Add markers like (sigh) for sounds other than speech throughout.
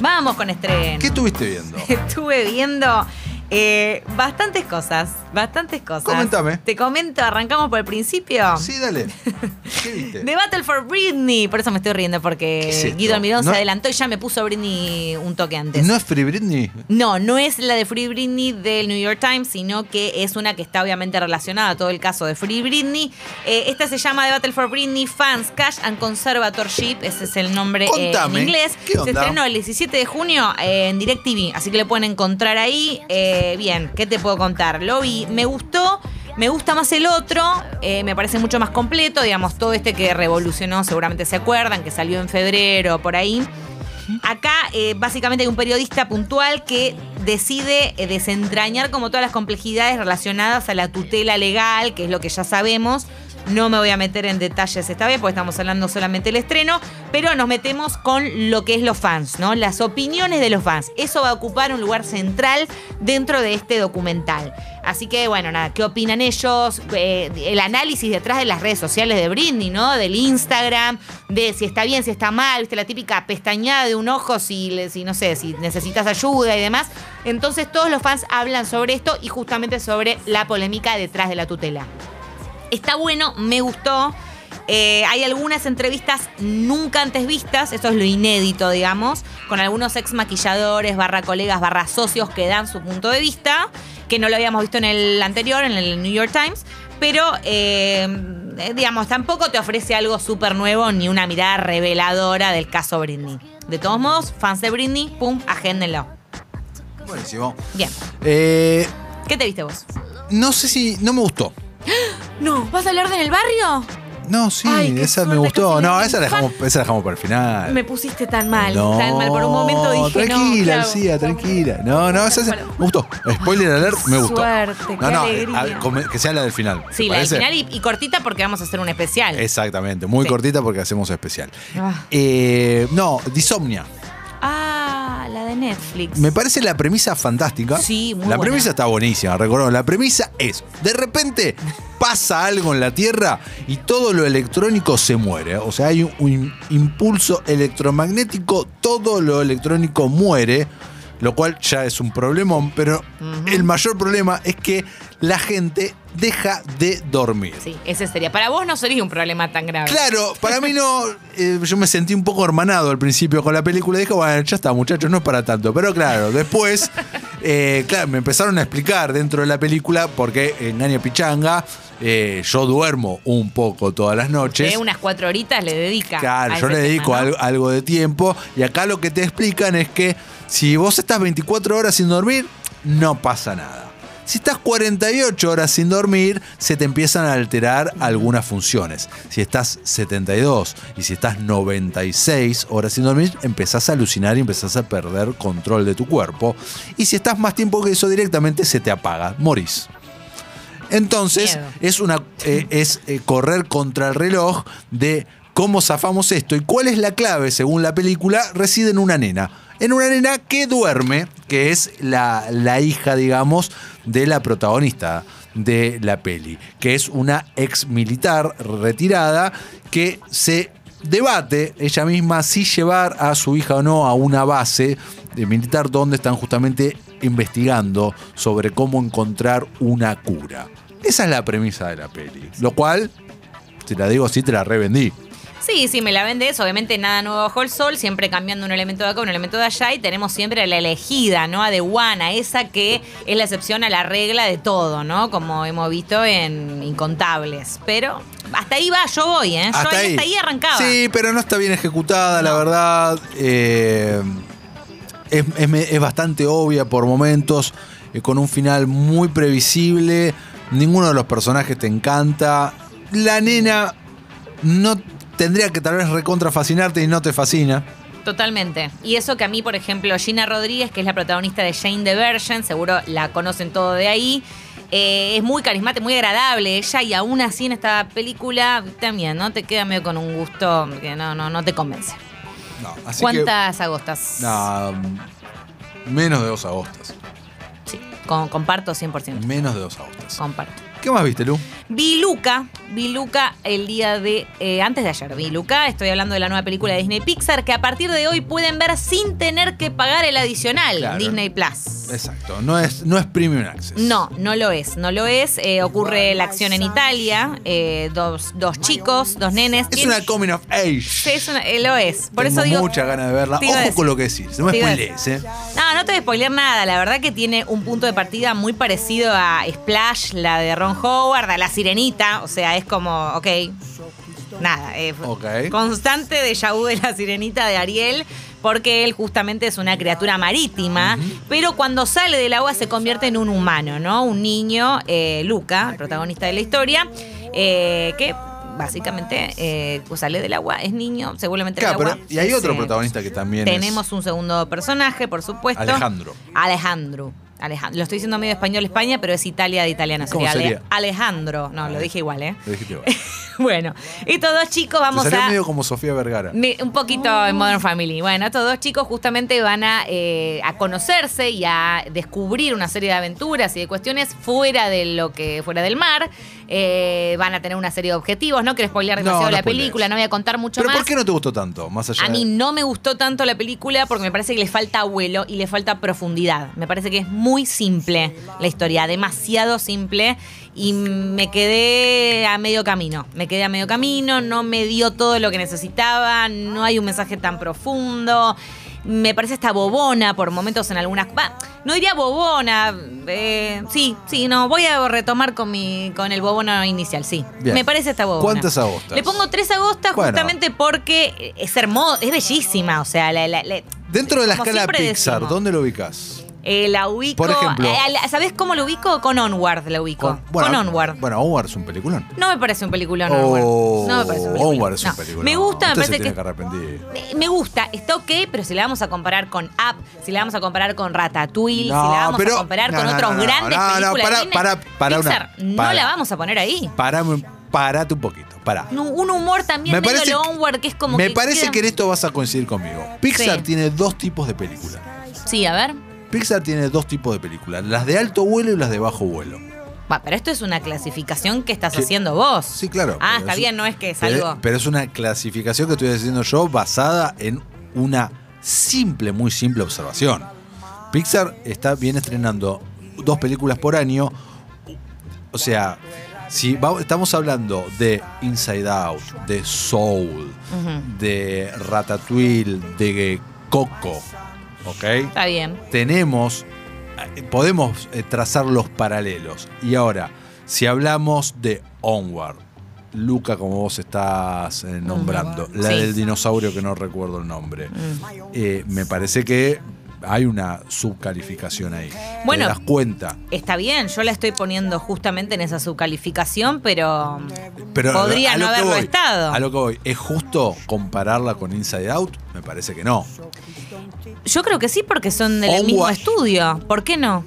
Vamos con estreno. ¿Qué estuviste viendo? (laughs) Estuve viendo eh, bastantes cosas, bastantes cosas. Coméntame. Te comento, arrancamos por el principio. Sí, dale. (laughs) ¿Qué viste? The Battle for Britney. Por eso me estoy riendo, porque ¿Qué es? Guido Almirón ¿No? se adelantó y ya me puso Britney un toque antes. ¿No es Free Britney? No, no es la de Free Britney del New York Times, sino que es una que está obviamente relacionada a todo el caso de Free Britney. Eh, esta se llama The Battle for Britney Fans Cash and Conservatorship, ese es el nombre eh, en inglés. ¿qué Se onda? estrenó el 17 de junio eh, en DirecTV, así que le pueden encontrar ahí. Bien, ¿qué te puedo contar? Lo vi, me gustó. Me gusta más el otro, eh, me parece mucho más completo, digamos, todo este que revolucionó, seguramente se acuerdan, que salió en febrero, por ahí. Acá eh, básicamente hay un periodista puntual que decide eh, desentrañar como todas las complejidades relacionadas a la tutela legal, que es lo que ya sabemos. No me voy a meter en detalles esta vez porque estamos hablando solamente del estreno, pero nos metemos con lo que es los fans, ¿no? Las opiniones de los fans. Eso va a ocupar un lugar central dentro de este documental. Así que, bueno, nada, ¿qué opinan ellos? Eh, el análisis detrás de las redes sociales de Britney, ¿no? Del Instagram, de si está bien, si está mal, viste, la típica pestañada de un ojo, si, si no sé, si necesitas ayuda y demás. Entonces, todos los fans hablan sobre esto y justamente sobre la polémica detrás de la tutela. Está bueno, me gustó. Eh, hay algunas entrevistas nunca antes vistas, eso es lo inédito, digamos, con algunos ex maquilladores, barra colegas, barra socios que dan su punto de vista, que no lo habíamos visto en el anterior, en el New York Times, pero, eh, eh, digamos, tampoco te ofrece algo súper nuevo ni una mirada reveladora del caso Britney. De todos modos, fans de Britney, pum, agéndenlo. Buenísimo. Bien, Eh, ¿qué te viste vos? no sé si. No me gustó. No, ¿vas a hablar de en el barrio? No, sí, Ay, esa me gustó. No, esa la, dejamos, esa la dejamos para el final. Me pusiste tan mal, no, tan mal. Por un momento dije, tranquila, no. Lucía, tranquila. No, no, esa, esa- me gustó. Spoiler alert, me gustó. Suerte, no, no, a- que sea la del final. ¿te Sí, la del final y, y cortita porque vamos a hacer un especial. Exactamente, muy Sí. cortita porque hacemos especial. Ah. Eh, no, Disomnia. De Netflix. Me parece la premisa fantástica. Sí, muy La buena. premisa está buenísima, recordemos. La premisa es, de repente pasa algo en la Tierra y todo lo electrónico se muere. O sea, hay un, un impulso electromagnético, todo lo electrónico muere, lo cual ya es un problemón, pero el mayor problema es que la gente deja de dormir. Sí, ese sería. Para vos no sería un problema tan grave. Claro, para mí no. (laughs) eh, yo me sentí un poco hermanado al principio con la película. Dije, bueno, ya está, muchachos, no es para tanto. Pero claro, después, (laughs) eh, claro, me empezaron a explicar dentro de la película porque engaña pichanga. eh, yo duermo un poco todas las noches. Eh, unas cuatro horitas le dedica. Claro, yo le dedico tema, ¿no? algo, algo de tiempo. Y acá lo que te explican es que si vos estás 24 horas sin dormir, no pasa nada. Si estás 48 horas sin dormir, se te empiezan a alterar algunas funciones. Si estás 72 y si estás 96 horas sin dormir, empezás a alucinar y empezás a perder control de tu cuerpo. Y si estás más tiempo que eso directamente, se te apaga, morís. Entonces, Miedo. es, una, eh, es eh, correr contra el reloj de cómo zafamos esto. ¿Y cuál es la clave, según la película? Reside en una nena. En una nena que duerme, que es la, la hija, digamos, de la protagonista de la peli, que es una ex militar retirada que se debate ella misma si llevar a su hija o no a una base de militar donde están justamente investigando sobre cómo encontrar una cura. Esa es la premisa de la peli. Lo cual, te la digo así, te la revendí. Sí, sí, me la vendes. Obviamente nada nuevo bajo el sol, siempre cambiando un elemento de acá, un elemento de allá. Y tenemos siempre a la elegida, ¿no? A The One, a esa que es la excepción a la regla de todo, ¿no? Como hemos visto en Incontables. Pero hasta ahí va, yo voy, ¿eh? Yo ahí, hasta ahí arrancaba. Sí, pero no está bien ejecutada, la verdad. Eh, es, es me- es bastante obvia por momentos, eh, con un final muy previsible. Ninguno de los personajes te encanta. La nena no tendría que tal vez recontra fascinarte y no te fascina. Totalmente. Y eso que a mí, por ejemplo, Gina Rodríguez, que es la protagonista de Jane the Virgin, seguro la conocen todo de ahí. eh, es muy carismática, muy agradable ella y aún así en esta película también, ¿no? Te queda medio con un gusto que no, no, no te convence. No, así ¿Cuántas agostas? no, menos de dos agostas. Sí, con- comparto 100%. Menos de dos agostas. Comparto. ¿Qué más viste, Lu? Vi Luca, vi Luca el día de. eh, antes de ayer vi Luca. Estoy hablando de la nueva película de Disney Pixar que a partir de hoy pueden ver sin tener que pagar el adicional Claro. Disney Plus. Exacto, no es, no es Premium Access. No, no lo es, no lo es. Eh, ocurre la acción en Italia. eh, dos, dos chicos, dos nenes. Es una coming of age. Sí, es una- lo es. Por Tengo eso digo. muchas ganas de verla. Ojo con lo que decís, no me spoilees, ¿eh? No, no te voy a spoilear nada. La verdad que tiene un punto de partida muy parecido a Splash, la de Ron Howard, a La Sirenita. O sea, es como, ok. Nada, eh, constante de vu de la sirenita de Ariel, porque él justamente es una criatura marítima, pero cuando sale del agua se convierte en un humano, ¿no? Un niño, eh, Luca, el protagonista de la historia, eh, que básicamente eh, pues sale del agua, es niño, se vuelve a meter Claro, pero agua. y hay otro protagonista que también tenemos un segundo personaje, por supuesto. Alejandro. Alejandro. Alejandro. Lo estoy diciendo medio español España, pero es Italia de italiana. ¿Cómo sería? Alejandro. No, lo dije igual, ¿eh? Lo dijiste vos. (laughs) (laughs) bueno, estos dos chicos vamos Te salió a. medio como Sofía Vergara. Me- Un poquito en Modern Family. Bueno, estos dos chicos justamente van a, eh, a conocerse y a descubrir una serie de aventuras y de cuestiones fuera de lo que fuera del mar. Eh, van a tener una serie de objetivos. No quiero spoilear No, demasiado no la spoilees. película, no voy a contar mucho ¿Pero más. por qué no te gustó tanto? Más allá A mí no me gustó tanto la película porque me parece que le falta vuelo y le falta profundidad. Me parece que es muy simple la historia, demasiado simple y me quedé a medio camino. Me quedé a medio camino, no me dio todo lo que necesitaba, no hay un mensaje tan profundo. Me parece esta bobona por momentos en algunas. va, no diría bobona. eh, sí, sí, no. Voy a retomar con mi con el bobona inicial, sí. Bien. Me parece esta bobona. ¿Cuántas agostas? Le pongo tres agostas Bueno. justamente porque es hermosa, es bellísima. O sea, la, la- la- Dentro de la escala Pixar, decimos. ¿dónde lo ubicas? Eh, la ubico. Por ejemplo. eh, ¿Sabes cómo lo ubico? Con Onward la ubico. Con, Onward. Bueno, Onward es un peliculón. No me parece un peliculón Oh, Onward. No me parece un peliculón. Onward es un No. peliculón. Me gusta, me Usted parece que. me- gusta, está ok, pero si la vamos a comparar con Up, si la vamos a comparar con Ratatouille, No, si la vamos pero- a comparar no, con no, otros no, no, grandes no, no, películas para- para- para una- Pixar no para. la vamos a poner ahí. Parame, parate un poquito, pará. Un humor también Me medio parece, Onward, que es como me que parece queda- que en esto vas a coincidir conmigo. Pixar Sí. tiene dos tipos de películas. Sí, a ver. Pixar tiene dos tipos de películas, las de alto vuelo y las de bajo vuelo. Va, pero esto es una clasificación que estás Sí. haciendo vos. Sí, claro. Ah, está es- bien, no es que es pero, algo. pero es una clasificación que estoy haciendo yo basada en una simple, muy simple observación. Pixar está bien estrenando dos películas por año. O sea, si va- estamos hablando de Inside Out, de Soul, de Ratatouille, de Coco, ¿ok? Está bien. tenemos, podemos eh, trazar los paralelos. Y ahora, si hablamos de Onward, Luca, como vos estás eh, nombrando, la Sí. del dinosaurio que no recuerdo el nombre, Mm. eh, me parece que hay una subcalificación ahí. Bueno. ¿Te das cuenta? Está bien, yo la estoy poniendo justamente en esa subcalificación, pero Pero podría no haberlo voy, estado. A lo que voy, ¿es justo compararla con Inside Out? Me parece que no. Yo creo que sí, porque son del Onward. mismo estudio. ¿Por qué no?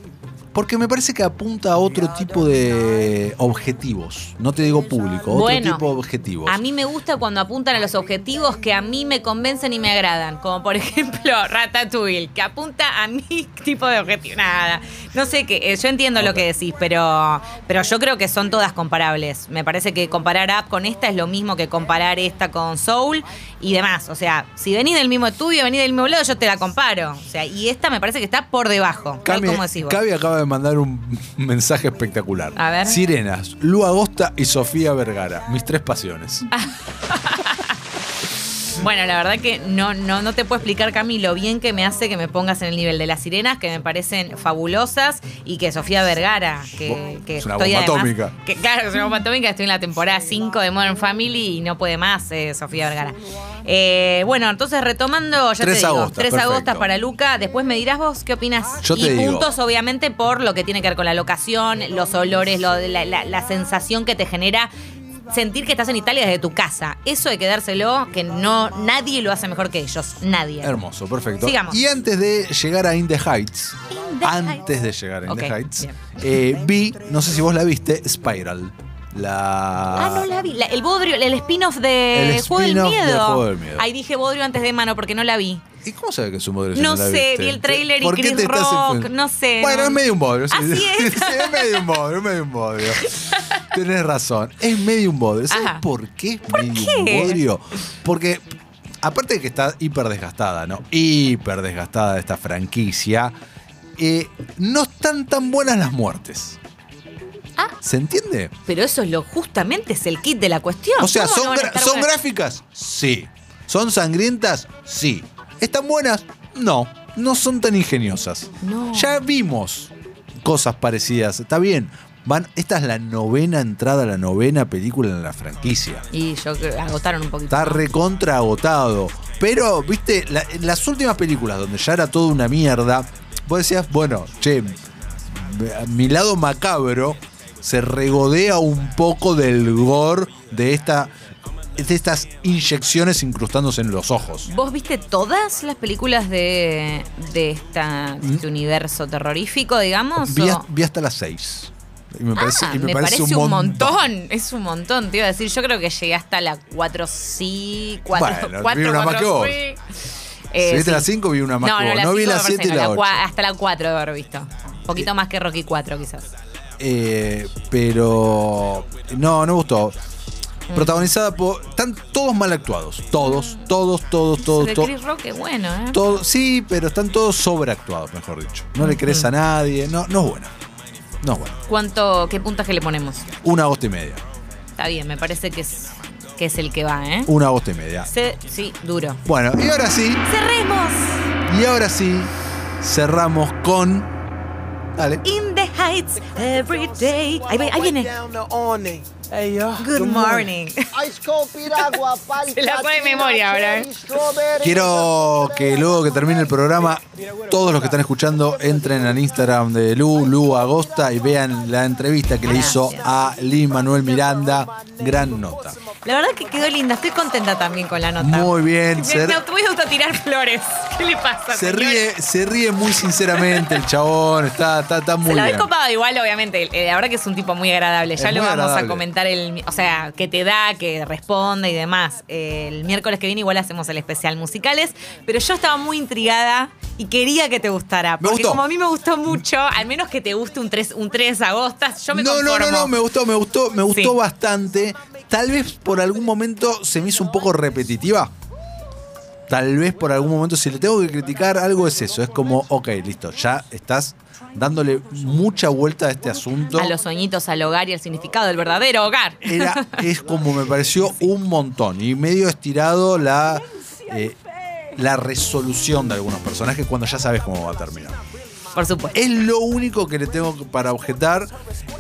Porque me parece que apunta a otro tipo de objetivos. No te digo público, otro Bueno, tipo de objetivos. A mí me gusta cuando apuntan a los objetivos que a mí me convencen y me agradan. Como por (laughs) ejemplo Ratatouille, que apunta a mi (laughs) tipo de objetivo. Nada. No sé qué. eh, Yo entiendo lo que decís, pero, pero yo creo que son todas comparables. Me parece que comparar Up con esta es lo mismo que comparar esta con Soul y demás. O sea, si venís del mismo estudio, venís del mismo lado, yo te la comparo. O sea, y esta me parece que está por debajo. Tal Cami, como decís vos. Cavi acaba de mandar un (laughs) mensaje espectacular. A ver. Sirenas, Lu Agosta y Sofía Vergara. Mis tres pasiones. (laughs) Bueno, la verdad que no, no, no te puedo explicar, Cami, lo bien que me hace que me pongas en el nivel de las sirenas, que me parecen fabulosas, y que Sofía Vergara, que, que es una estoy bomba además- atómica. Que, claro, es una bomba atómica, estoy en la temporada 5 de Modern Family y no puede más eh, Sofía Vergara. Eh, bueno, entonces retomando, ya Tres te digo, agostas, tres perfecto. agostas para Luca. Después me dirás vos qué opinas. Yo y te digo. puntos, obviamente, por lo que tiene que ver con la locación, los olores, lo, la, la- la sensación que te genera sentir que estás en Italia desde tu casa. Eso de quedárselo, que no nadie lo hace mejor que ellos. Nadie. Hermoso, perfecto. Sigamos. Y antes de llegar a In the Heights, In the antes Heights. de llegar a In the Heights, eh, vi, no sé si vos la viste, Spiral. La... Ah, no la vi. La- el Bodrio, el spin-off de El Juego del de Miedo. Juego del Miedo. Ahí dije Bodrio antes de mano porque no la vi. ¿Y cómo sabe que es un bodrio? si No sé, vi el tráiler y ¿Por qué Chris te estás Rock, no sé, Bueno, no. es medio un bodrio. sí. Así es. (laughs) Sí, es medio un bodrio, es medio un bodrio. (laughs) Tenés razón, es medio un bodrio. ¿Sabes Ajá. por qué es medio un qué? bodrio? Porque, aparte de que está hiper desgastada, ¿no? Hiper desgastada esta franquicia, eh, no están tan buenas las muertes. Ah. ¿Se entiende? Pero eso es lo justamente es el kit de la cuestión. O sea, ¿Cómo no ¿son, gra- ¿son buenas? gráficas? Sí. ¿Son sangrientas? Sí. ¿Están buenas? No. No son tan ingeniosas. No. Ya vimos cosas parecidas. Está bien. Van, esta es la novena entrada, la novena película en la franquicia. Y yo agotaron un poquito. Está recontra agotado. Pero, viste, la- en las últimas películas donde ya era toda una mierda, vos decías, bueno, che, mi lado macabro se regodea un poco del gore de esta de estas inyecciones incrustándose en los ojos. ¿Vos viste todas las películas de, de esta, de este universo terrorífico, digamos? Mm. Vi, hasta las seis. Y me parece, Ah, y me parece un, un montón. montón. Es un montón, te iba a decir. Yo creo que llegué hasta la 4 sí, 4 Bueno, 4, vi una más que vos. Si Eh, viste sí. las cinco, vi una más no, que no, vos. la No vi la me parece siete y que la Hasta la 4 de haber visto. Un poquito más que Rocky 4, quizás. Eh, pero no, no me gustó. Mm. Protagonizada por. Están todos mal actuados. Todos, todos, todos, todos, de todos. Chris Rock es bueno, ¿eh? Todo- sí, pero están todos sobreactuados, mejor dicho. No le crees a nadie. No, no es buena. No es buena. ¿Cuánto, qué puntaje le ponemos? Una agosto y media. Está bien, me parece que es, que es el que va, ¿eh? Una agosto y media. Se- sí, duro. Bueno, y ahora sí. ¡Cerremos! Y ahora sí. Cerramos con. Dale. In the heights, every day. Ahí, ahí viene. Good morning. Se la pone en memoria ahora, ¿eh? Quiero que luego que termine el programa, todos los que están escuchando entren al Instagram de Lu, Lu Agosta, y vean la entrevista que le hizo a Lee Manuel Miranda. Gran nota. La verdad que quedó linda. Estoy contenta también con la nota. Muy bien. Me, Se, me voy a autotirar flores. (laughs) ¿Qué le pasa? se señor? ríe, se ríe muy sinceramente el chabón. Está, está, está muy Se la bien. ves copado igual, obviamente. Eh, la verdad que es un tipo muy agradable. Ya Es lo vamos agradable. a comentar el. O sea, que te da, que responde y demás. El miércoles que viene igual hacemos el especial musicales. Pero yo estaba muy intrigada y quería que te gustara. Me Porque gustó. como a mí me gustó mucho, al menos que te guste un 3, un 3 agostas, yo me no, no, no, no, me gustó, me gustó, me gustó Sí. bastante. Tal vez por algún momento se me hizo un poco repetitiva. Tal vez por algún momento, si le tengo que criticar algo, es eso. Es como, ok, listo, ya estás dándole mucha vuelta a este asunto. A los sueñitos, al hogar y al significado del verdadero hogar. Era, es como me pareció un montón. Y medio estirado la, eh, la resolución de algunos personajes cuando ya sabes cómo va a terminar. Por supuesto. Es lo único que le tengo para objetar,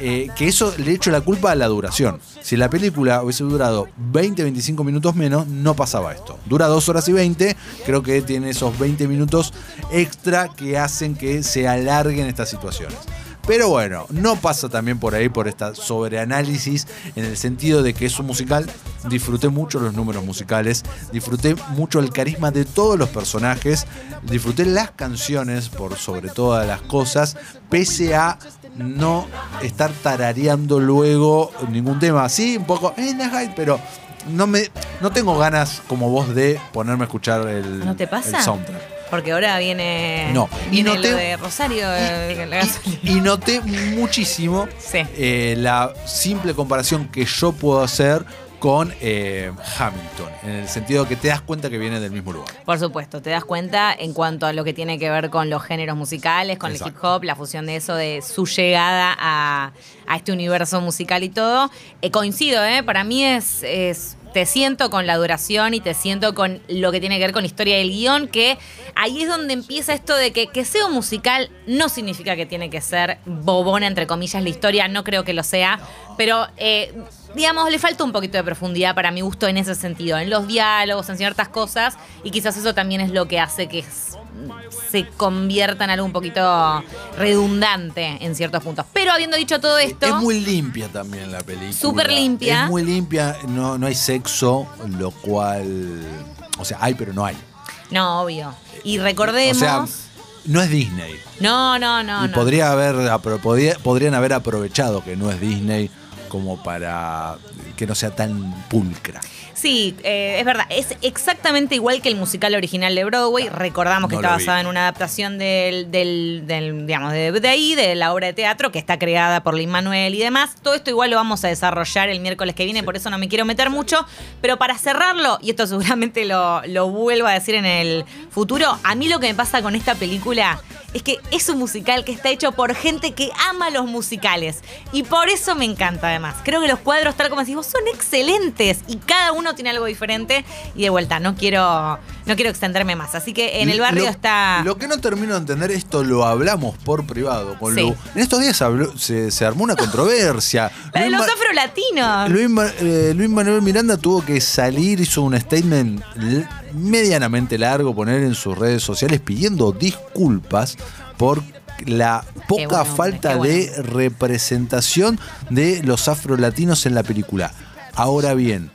eh, que eso le echo la culpa a la duración. Si la película hubiese durado 20, 25 minutos menos, no pasaba esto. Dura 2 horas y 20, creo que tiene esos 20 minutos extra que hacen que se alarguen estas situaciones. Pero bueno, no pasa también por ahí por esta sobreanálisis en el sentido de que es un musical. Disfruté mucho los números musicales, disfruté mucho el carisma de todos los personajes, disfruté las canciones por sobre todas las cosas, pese a no estar tarareando luego ningún tema. Sí, un poco, "Eh, la hype", pero no me no tengo ganas como vos de ponerme a escuchar el, ¿No te pasa? el soundtrack. Porque ahora viene, No. Y noté- lo de Rosario. eh, la. Y noté muchísimo Sí. eh, la simple comparación que yo puedo hacer con eh, Hamilton, en el sentido que te das cuenta que viene del mismo lugar. Por supuesto, te das cuenta en cuanto a lo que tiene que ver con los géneros musicales, con el hip hop, la fusión de eso, de su llegada a, a este universo musical y todo. Eh, coincido, ¿eh? Para mí es, es- Te siento con la duración y te siento con lo que tiene que ver con historia del guion, que ahí es donde empieza esto de que que sea un musical no significa que tiene que ser bobona, entre comillas, la historia, no creo que lo sea, pero eh, digamos, le falta un poquito de profundidad para mi gusto en ese sentido, en los diálogos, en ciertas cosas, y quizás eso también es lo que hace que se convierta en algo un poquito redundante en ciertos puntos. Pero habiendo dicho todo esto, Es muy limpia también la película. Súper limpia. Es muy limpia, no, no hay sexo, lo cual. O sea, hay, pero no hay. no, obvio. Y recordemos... O sea, no es Disney. no, no, no, y no. podría haber, podrían haber aprovechado que no es Disney como para que no sea tan pulcra. Sí, eh, es verdad. Es exactamente igual que el musical original de Broadway. Recordamos que No está basada en una adaptación del, del, del, digamos, de, de ahí, de la obra de teatro que está creada por Lin Manuel y demás. Todo esto igual lo vamos a desarrollar el miércoles que viene, por eso no me quiero meter mucho. Pero para cerrarlo, y esto seguramente lo, lo vuelvo a decir en el futuro, a mí lo que me pasa con esta película es que es un musical que está hecho por gente que ama los musicales. Y por eso me encanta además. Creo que los cuadros, tal como decís vos, son excelentes. Y cada uno tiene algo diferente. Y de vuelta, no quiero, no quiero extenderme más. Así que en el barrio Lo- está. Lo que no termino de entender, esto lo hablamos por privado con Sí. Lu. En estos días habló- se, se armó una controversia. (laughs) La de los afrolatinos. Luis, eh, Luis Manuel Miranda tuvo que salir, hizo un statement medianamente largo, poner en sus redes sociales pidiendo disculpas por la poca falta de representación de los afrolatinos en la película. Ahora bien,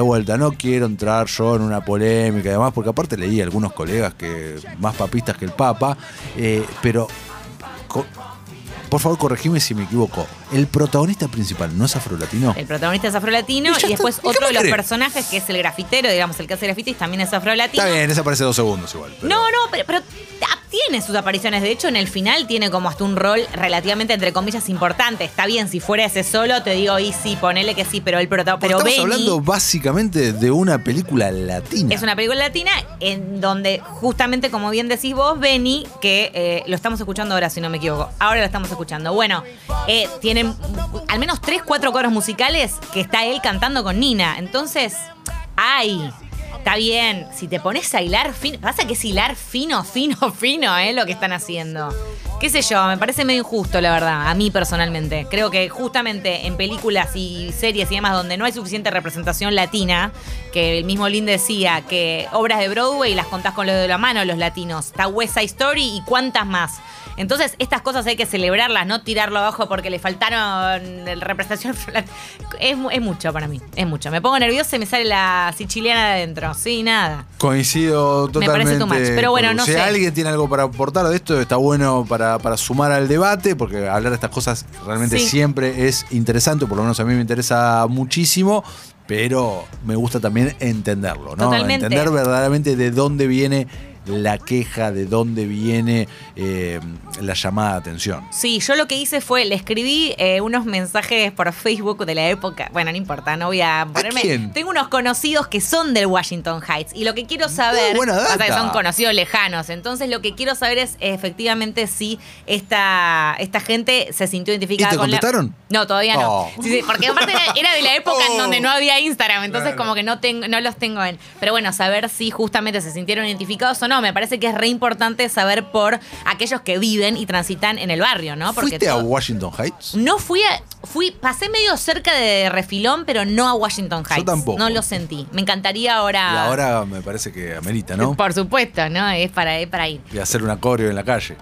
de vuelta, no quiero entrar yo en una polémica y demás, porque aparte leí algunos colegas que más papistas que el Papa, eh, pero por favor corregime si me equivoco. ¿El protagonista principal no es afrolatino? El protagonista es afrolatino Y después está. ¿Y qué otro de los personajes, que es el grafitero, digamos, el que hace grafitis, también es afrolatino. Está bien, ese aparece dos segundos igual. pero- No, no, pero, pero ah, tiene sus apariciones. De hecho, en el final tiene como hasta un rol relativamente, entre comillas, importante. Está bien, si fuera ese solo, te digo, y sí, ponele que sí, pero el protagonista. Pero estamos Benny hablando básicamente de una película latina. es una película latina en donde, justamente, como bien decís vos, Benny, que eh, lo estamos escuchando ahora, si no me equivoco. Ahora lo estamos escuchando. Bueno, eh, tienen al menos tres, cuatro coros musicales que está él cantando con Nina. Entonces, ay. Está bien, si te pones a hilar fino, pasa que es hilar fino, fino, (laughs) fino, ¿eh? Lo que están haciendo. Qué sé yo, me parece medio injusto, la verdad, a mí personalmente. Creo que justamente en películas y series y demás donde no hay suficiente representación latina, que el mismo Lin decía que obras de Broadway las contás con lo de la mano los latinos. Está Story y cuántas más. Entonces, estas cosas hay que celebrarlas, no tirarlo abajo porque le faltaron representación. (laughs) Es, es mucho para mí, es mucho. Me pongo nerviosa y me sale la siciliana de adentro. Sí, nada. Coincido Me totalmente. parece too much, pero bueno, no si sé. alguien tiene algo para aportar de esto, está bueno para, para sumar al debate, porque hablar de estas cosas realmente Sí. siempre es interesante, por lo menos a mí me interesa muchísimo. Pero me gusta también entenderlo, ¿no? Totalmente. Entender verdaderamente de dónde viene la queja, de dónde viene eh, la llamada de atención. Sí, yo lo que hice fue, le escribí eh, unos mensajes por Facebook de la época. Bueno, no importa, no voy a ponerme. quién? Tengo unos conocidos que son del Washington Heights. Y lo que quiero saber. buena que son conocidos lejanos. Entonces, lo que quiero saber es efectivamente si esta, esta gente se sintió identificada ¿Y te con la- contestaron? No, todavía no. Oh. Sí, sí, porque aparte era, era de la época en Oh. donde no había Instagram. Entonces, Claro. como que no, tengo, no los tengo en. Pero bueno, saber si justamente se sintieron identificados o no. Me parece que es re importante saber por aquellos que viven y transitan en el barrio, ¿no? Porque ¿Fuiste a Washington Heights? no fui a. Fui, pasé medio cerca de refilón, pero no a Washington Heights. tampoco. No lo sentí. Me encantaría ahora. Y ahora me parece que amerita, ¿no? Por supuesto, ¿no? Es para, es para ir. Y hacer una coreo en la calle.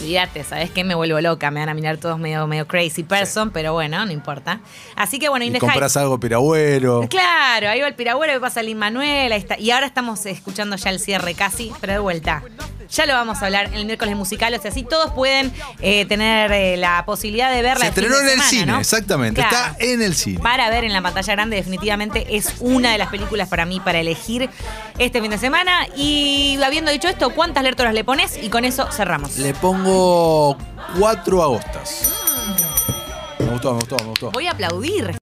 Olvídate, ¿sabes qué? Me vuelvo loca. Me van a mirar todos medio, medio crazy person, pero bueno, no importa. Así que bueno, Y compras algo piragüero. Claro, ahí va el piragüero, ahí pasa Lin Manuel, ahí está. Y ahora estamos escuchando ya el cierre casi, pero de vuelta. Ya lo vamos a hablar en el miércoles musical, o sea, así todos pueden eh, tener eh, la posibilidad de verla. Se estrenó en el semana, cine, ¿no? exactamente. Claro. Está en el cine. Para ver en la pantalla grande, definitivamente es una de las películas para mí para elegir este fin de semana. Y habiendo dicho esto, ¿cuántas lertoras le pones? Y con eso cerramos. Le pongo cuatro agostas. Me gustó, me gustó, me gustó. Voy a aplaudir.